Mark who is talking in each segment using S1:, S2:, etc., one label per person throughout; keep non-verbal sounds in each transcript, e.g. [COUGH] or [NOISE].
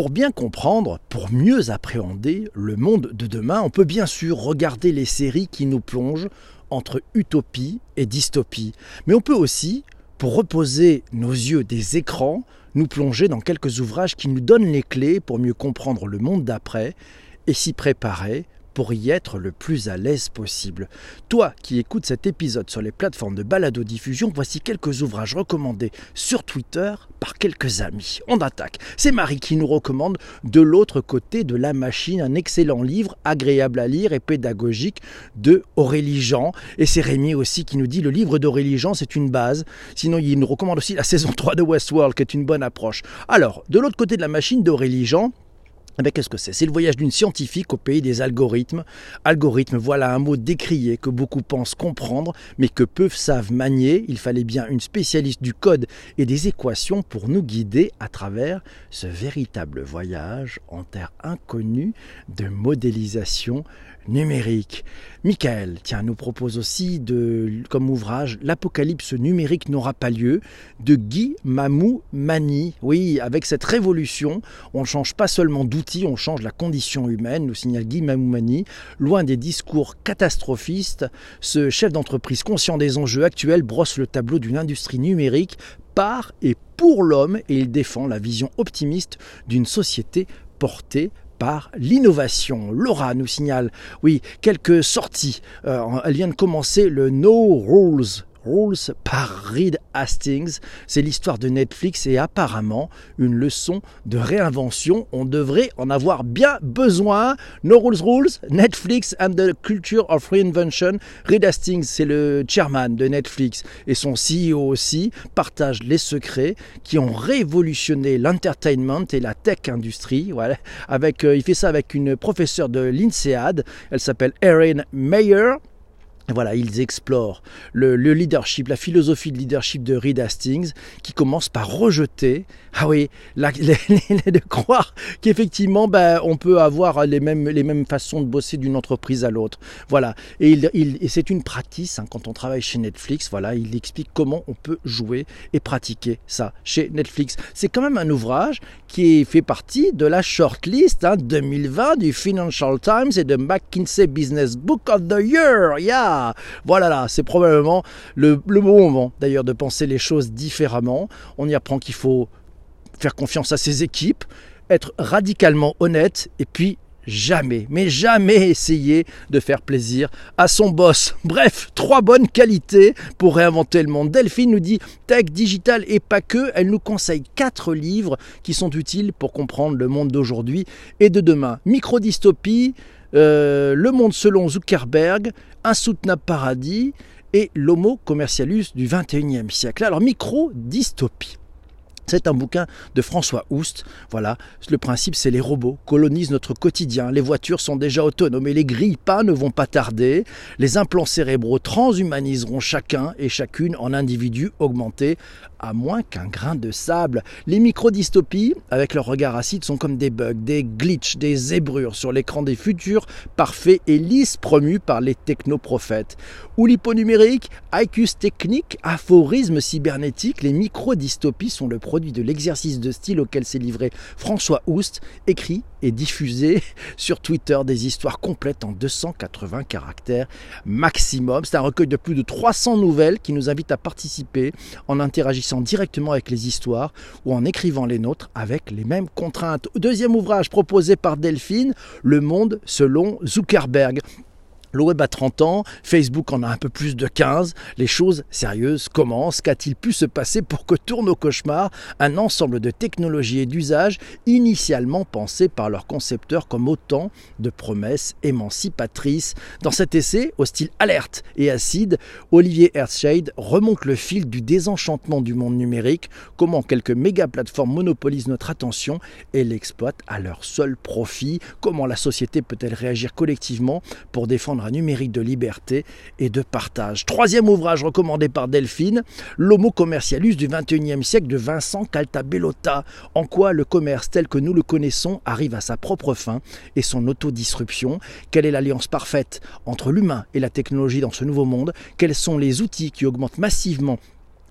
S1: Pour bien comprendre, pour mieux appréhender le monde de demain, on peut bien sûr regarder les séries qui nous plongent entre utopie et dystopie. Mais on peut aussi, pour reposer nos yeux des écrans, nous plonger dans quelques ouvrages qui nous donnent les clés pour mieux comprendre le monde d'après et s'y préparer pour y être le plus à l'aise possible. Toi qui écoutes cet épisode sur les plateformes de balado-diffusion, voici quelques ouvrages recommandés sur Twitter par quelques amis. On attaque. C'est Marie qui nous recommande De l'autre côté de la machine, un excellent livre, agréable à lire et pédagogique de Aurélie Jean. Et c'est Rémi aussi qui nous dit le livre d'Aurélie Jean, c'est une base. Sinon, il nous recommande aussi la [LAUGHS] saison 3 de Westworld, qui est une bonne approche. Alors, De l'autre côté de la machine d'Aurélie Jean, eh qu'est-ce que c'est? C'est le voyage d'une scientifique au pays des algorithmes. Algorithme, voilà un mot décrié que beaucoup pensent comprendre, mais que peu savent manier. Il fallait bien une spécialiste du code et des équations pour nous guider à travers ce véritable voyage en terre inconnue de modélisation numérique. Michael, tiens, nous propose aussi comme ouvrage L'Apocalypse numérique n'aura pas lieu de Guy Mamou Mani. Oui, avec cette révolution, on ne change pas seulement d'outils, on change la condition humaine, nous signale Guy Mamou Mani. Loin des discours catastrophistes, ce chef d'entreprise conscient des enjeux actuels brosse le tableau d'une industrie numérique par et pour l'homme et il défend la vision optimiste d'une société portée par l'innovation. Laura nous signale, oui, quelques sorties. Euh, elle vient de commencer le No Rules Rules par Reed Hastings. C'est l'histoire de Netflix et apparemment une leçon de réinvention. On devrait en avoir bien besoin. No Rules Rules, Netflix and the Culture of Reinvention. Reed Hastings, c'est le chairman de Netflix et son CEO aussi, partagent les secrets qui ont révolutionné l'entertainment et la tech industrie. Voilà. Avec, euh, il fait ça avec une professeure de l'INSEAD. Elle s'appelle Erin Mayer. Voilà, ils explorent le, leadership, la philosophie de leadership de Reed Hastings, qui commence par rejeter, ah oui, [LAUGHS] de croire qu'effectivement, ben, on peut avoir les mêmes, les mêmes façons de bosser d'une entreprise à l'autre. Voilà, et, c'est une pratique hein, quand on travaille chez Netflix. Voilà, il explique comment on peut jouer et pratiquer ça chez Netflix. C'est quand même un ouvrage qui fait partie de la shortlist hein, 2020 du Financial Times et de McKinsey Business Book of the Year. Yeah. Voilà, là, c'est probablement le, le bon moment d'ailleurs de penser les choses différemment. On y apprend qu'il faut faire confiance à ses équipes, être radicalement honnête et puis jamais, mais jamais essayer de faire plaisir à son boss. Bref, trois bonnes qualités pour réinventer le monde. Delphine nous dit tech, digital et pas que. Elle nous conseille quatre livres qui sont utiles pour comprendre le monde d'aujourd'hui et de demain. Microdystopie, euh, Le monde selon Zuckerberg, Insoutenable paradis et L'homo commercialus du 21e siècle. Alors, micro-dystopie. C'est un bouquin de François Oust. Voilà, le principe c'est les robots colonisent notre quotidien. Les voitures sont déjà autonomes et les grilles pas ne vont pas tarder. Les implants cérébraux transhumaniseront chacun et chacune en individus augmentés à moins qu'un grain de sable. Les micro-dystopies, avec leur regard acide, sont comme des bugs, des glitches, des zébrures sur l'écran des futurs parfaits et lisses promus par les technoprophètes. Ou l'hyponumérique, IQs technique, aphorisme cybernétique, les micro-dystopies sont le produit de l'exercice de style auquel s'est livré François Oust, écrit et diffusé [LAUGHS] sur Twitter des histoires complètes en 280 caractères maximum. C'est un recueil de plus de 300 nouvelles qui nous invite à participer en interagissant directement avec les histoires ou en écrivant les nôtres avec les mêmes contraintes. Deuxième ouvrage proposé par Delphine, Le monde selon Zuckerberg. Le web a 30 ans, Facebook en a un peu plus de 15, les choses sérieuses commencent. Qu'a-t-il pu se passer pour que tourne au cauchemar un ensemble de technologies et d'usages initialement pensés par leurs concepteurs comme autant de promesses émancipatrices? Dans cet essai, au style alerte et acide, Olivier Earthshade remonte le fil du désenchantement du monde numérique, comment quelques méga plateformes monopolisent notre attention et l'exploitent à leur seul profit, comment la société peut-elle réagir collectivement pour défendre un numérique de liberté et de partage. Troisième ouvrage recommandé par Delphine, L'Homo commercialus du XXIe siècle de Vincent Caltabellota. En quoi le commerce tel que nous le connaissons arrive à sa propre fin et son autodisruption? Quelle est l'alliance parfaite entre l'humain et la technologie dans ce nouveau monde? Quels sont les outils qui augmentent massivement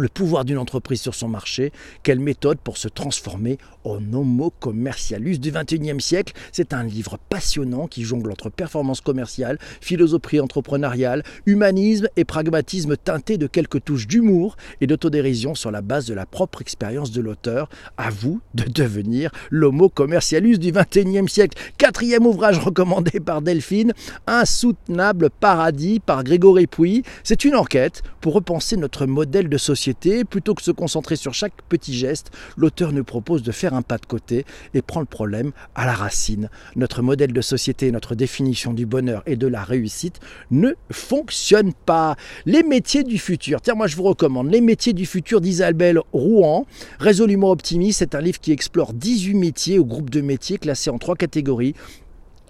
S1: le pouvoir d'une entreprise sur son marché, quelle méthode pour se transformer en homo commercialus du XXIe siècle? C'est un livre passionnant qui jongle entre performance commerciale, philosophie entrepreneuriale, humanisme et pragmatisme teinté de quelques touches d'humour et d'autodérision sur la base de la propre expérience de l'auteur. À vous de devenir l'homo commercialus du XXIe siècle. Quatrième ouvrage recommandé par Delphine, Insoutenable paradis par Grégory Pouy. C'est une enquête pour repenser notre modèle de société plutôt que se concentrer sur chaque petit geste, l'auteur nous propose de faire un pas de côté et prend le problème à la racine. Notre modèle de société, notre définition du bonheur et de la réussite ne fonctionnent pas. Les métiers du futur. Tiens, moi je vous recommande Les métiers du futur d'Isabelle Rouen. Résolument optimiste, c'est un livre qui explore 18 métiers au groupe de métiers classés en trois catégories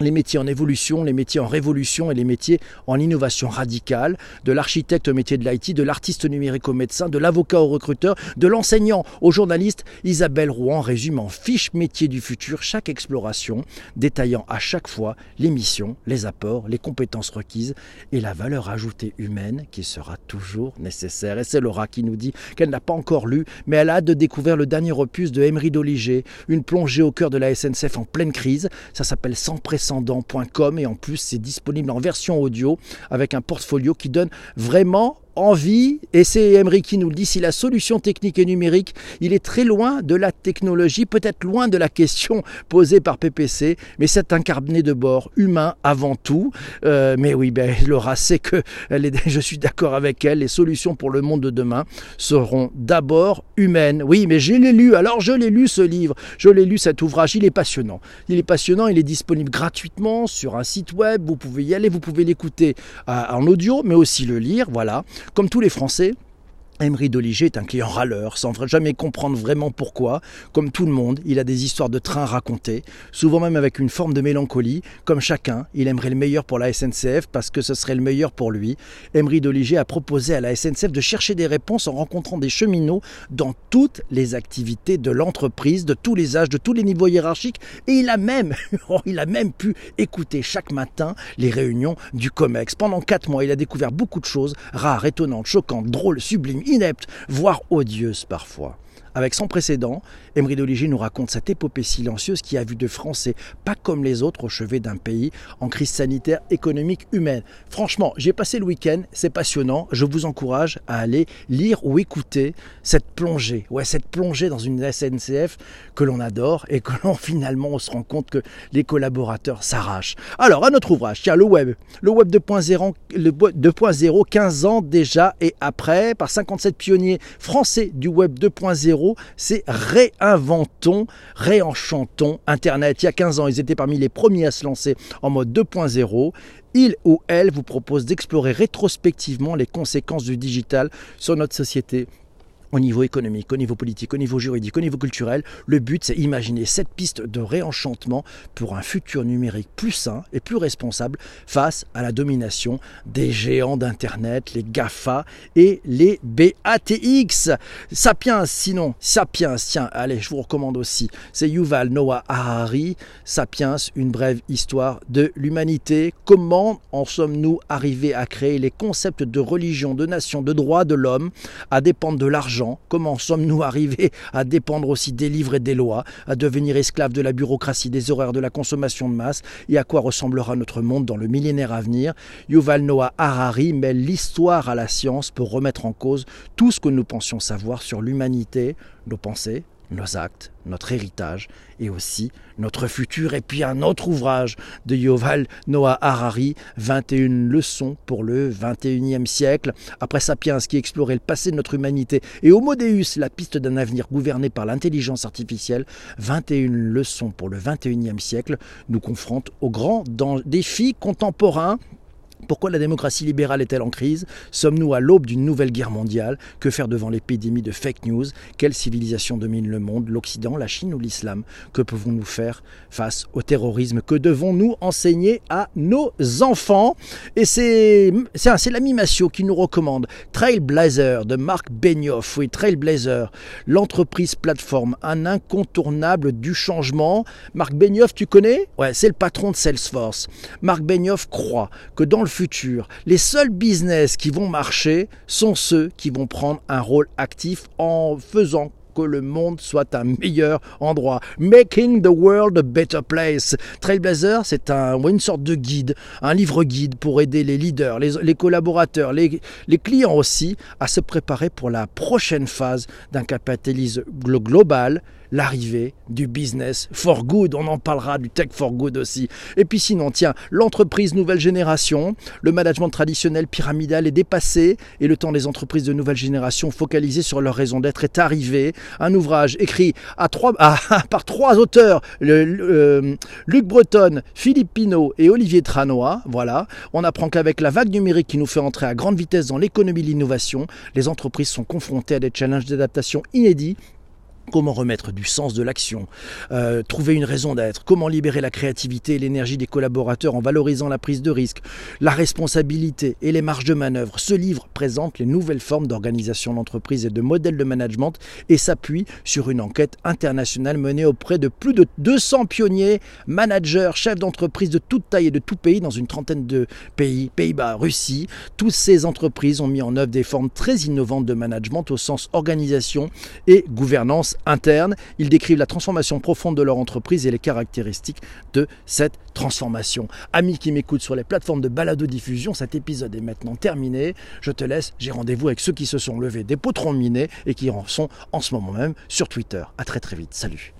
S1: les métiers en évolution, les métiers en révolution et les métiers en innovation radicale, de l'architecte au métier de l'IT, de l'artiste numérique au médecin, de l'avocat au recruteur, de l'enseignant au journaliste. Isabelle Rouen résume en fiche métier du futur chaque exploration, détaillant à chaque fois les missions, les apports, les compétences requises et la valeur ajoutée humaine qui sera toujours nécessaire. Et c'est Laura qui nous dit qu'elle n'a pas encore lu, mais elle a hâte de découvrir le dernier opus de Emery Doliger, une plongée au cœur de la SNCF en pleine crise. Ça s'appelle Sans et en plus c'est disponible en version audio avec un portfolio qui donne vraiment envie, et c'est Emery qui nous le dit, si la solution technique et numérique, il est très loin de la technologie, peut-être loin de la question posée par PPC, mais c'est un carnet de bord humain avant tout. Euh, mais oui, ben, Laura sait que [LAUGHS] je suis d'accord avec elle, les solutions pour le monde de demain seront d'abord humaines. Oui, mais je l'ai lu, alors je l'ai lu ce livre, je l'ai lu cet ouvrage, il est passionnant. Il est passionnant, il est disponible gratuitement sur un site web, vous pouvez y aller, vous pouvez l'écouter euh, en audio, mais aussi le lire, voilà. Comme tous les Français, Emery Doliger est un client râleur, sans jamais comprendre vraiment pourquoi. Comme tout le monde, il a des histoires de train racontées, souvent même avec une forme de mélancolie. Comme chacun, il aimerait le meilleur pour la SNCF parce que ce serait le meilleur pour lui. Emery Doliger a proposé à la SNCF de chercher des réponses en rencontrant des cheminots dans toutes les activités de l'entreprise, de tous les âges, de tous les niveaux hiérarchiques. Et il a même, [LAUGHS] oh, il a même pu écouter chaque matin les réunions du COMEX. Pendant quatre mois, il a découvert beaucoup de choses rares, étonnantes, choquantes, drôles, sublimes, inepte, voire odieuse parfois. Avec son précédent, Emery Doliger nous raconte cette épopée silencieuse qui a vu de Français pas comme les autres au chevet d'un pays en crise sanitaire, économique, humaine. Franchement, j'ai passé le week-end, c'est passionnant. Je vous encourage à aller lire ou écouter cette plongée, ouais, cette plongée dans une SNCF que l'on adore et que l'on [LAUGHS] finalement on se rend compte que les collaborateurs s'arrachent. Alors, à notre ouvrage, tiens, le web, le web 2.0, le 2.0, 15 ans déjà et après, par 57 pionniers français du web 2.0 c'est réinventons, réenchantons Internet. Il y a 15 ans, ils étaient parmi les premiers à se lancer en mode 2.0. Il ou elle vous propose d'explorer rétrospectivement les conséquences du digital sur notre société au niveau économique, au niveau politique, au niveau juridique, au niveau culturel. Le but, c'est imaginer cette piste de réenchantement pour un futur numérique plus sain et plus responsable face à la domination des géants d'Internet, les GAFA et les BATX. Sapiens, sinon, Sapiens, tiens, allez, je vous recommande aussi. C'est Yuval Noah Harari, Sapiens, une brève histoire de l'humanité. Comment en sommes-nous arrivés à créer les concepts de religion, de nation, de droit de l'homme, à dépendre de l'argent Comment sommes-nous [LAUGHS] arrivés à dépendre aussi des livres et des lois, à devenir esclaves de la bureaucratie, des horaires de la consommation de masse et à quoi ressemblera notre monde dans le millénaire à venir? Yuval Noah Harari mêle l'histoire à la science pour remettre en cause tout ce que nous pensions savoir sur l'humanité, nos pensées, nos actes, notre héritage et aussi notre futur. Et puis un autre ouvrage de Yoval Noah Harari, 21 leçons pour le 21e siècle. Après Sapiens qui explorait le passé de notre humanité et Homo Deus, la piste d'un avenir gouverné par l'intelligence artificielle, 21 leçons pour le 21e siècle nous confrontent aux grands défis contemporains pourquoi la démocratie libérale est-elle en crise Sommes-nous à l'aube d'une nouvelle guerre mondiale Que faire devant l'épidémie de fake news Quelle civilisation domine le monde L'Occident, la Chine ou l'Islam Que pouvons-nous faire face au terrorisme Que devons-nous enseigner à nos enfants Et c'est l'ami Massio qui nous recommande Trailblazer de Marc Benioff. Oui, Trailblazer, l'entreprise plateforme, un incontournable du changement. Marc Benioff, tu connais? Ouais, c'est le patron de Salesforce. Marc Benioff croit que dans le futur, les seuls business qui vont marcher sont ceux qui vont prendre un rôle actif en faisant que le monde soit un meilleur endroit. Making the world a better place. Trailblazer, c'est un, une sorte de guide, un livre guide pour aider les leaders, les, collaborateurs, les, les, clients aussi à se préparer pour la prochaine phase d'un capitalisme global l'arrivée du business for good. On en parlera du tech for good aussi. Et puis sinon, tiens, l'entreprise nouvelle génération, le management traditionnel pyramidal est dépassé et le temps des entreprises de nouvelle génération focalisées sur leur raison d'être est arrivé. Un ouvrage écrit à trois, [LAUGHS] par trois auteurs, euh, Luc Breton, Philippe Pinault et Olivier Tranois. Voilà. On apprend qu'avec la vague numérique qui nous fait entrer à grande vitesse dans l'économie de l'innovation, les entreprises sont confrontées à des challenges d'adaptation inédits Comment remettre du sens de l'action, euh, trouver une raison d'être, comment libérer la créativité et l'énergie des collaborateurs en valorisant la prise de risque, la responsabilité et les marges de manœuvre. Ce livre présente les nouvelles formes d'organisation d'entreprise et de modèles de management et s'appuie sur une enquête internationale menée auprès de plus de 200 pionniers, managers, chefs d'entreprise de toute taille et de tout pays dans une trentaine de pays, Pays-Bas, Russie. Toutes ces entreprises ont mis en œuvre des formes très innovantes de management au sens organisation et gouvernance interne. Ils décrivent la transformation profonde de leur entreprise et les caractéristiques de cette transformation. Amis qui m'écoutent sur les plateformes de balado-diffusion, cet épisode est maintenant terminé. Je te laisse, j'ai rendez-vous avec ceux qui se sont levés des potrons minés et qui en sont en ce moment même sur Twitter. A très très vite. Salut